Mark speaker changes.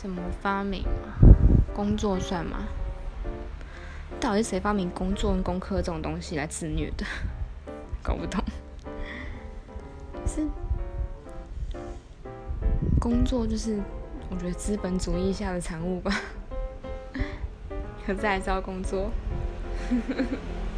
Speaker 1: 怎么发明？工作算吗？到底是谁发明工作跟功课这种东西来自虐的？搞不懂。是工作就是我觉得资本主义下的产物吧。可是还工作。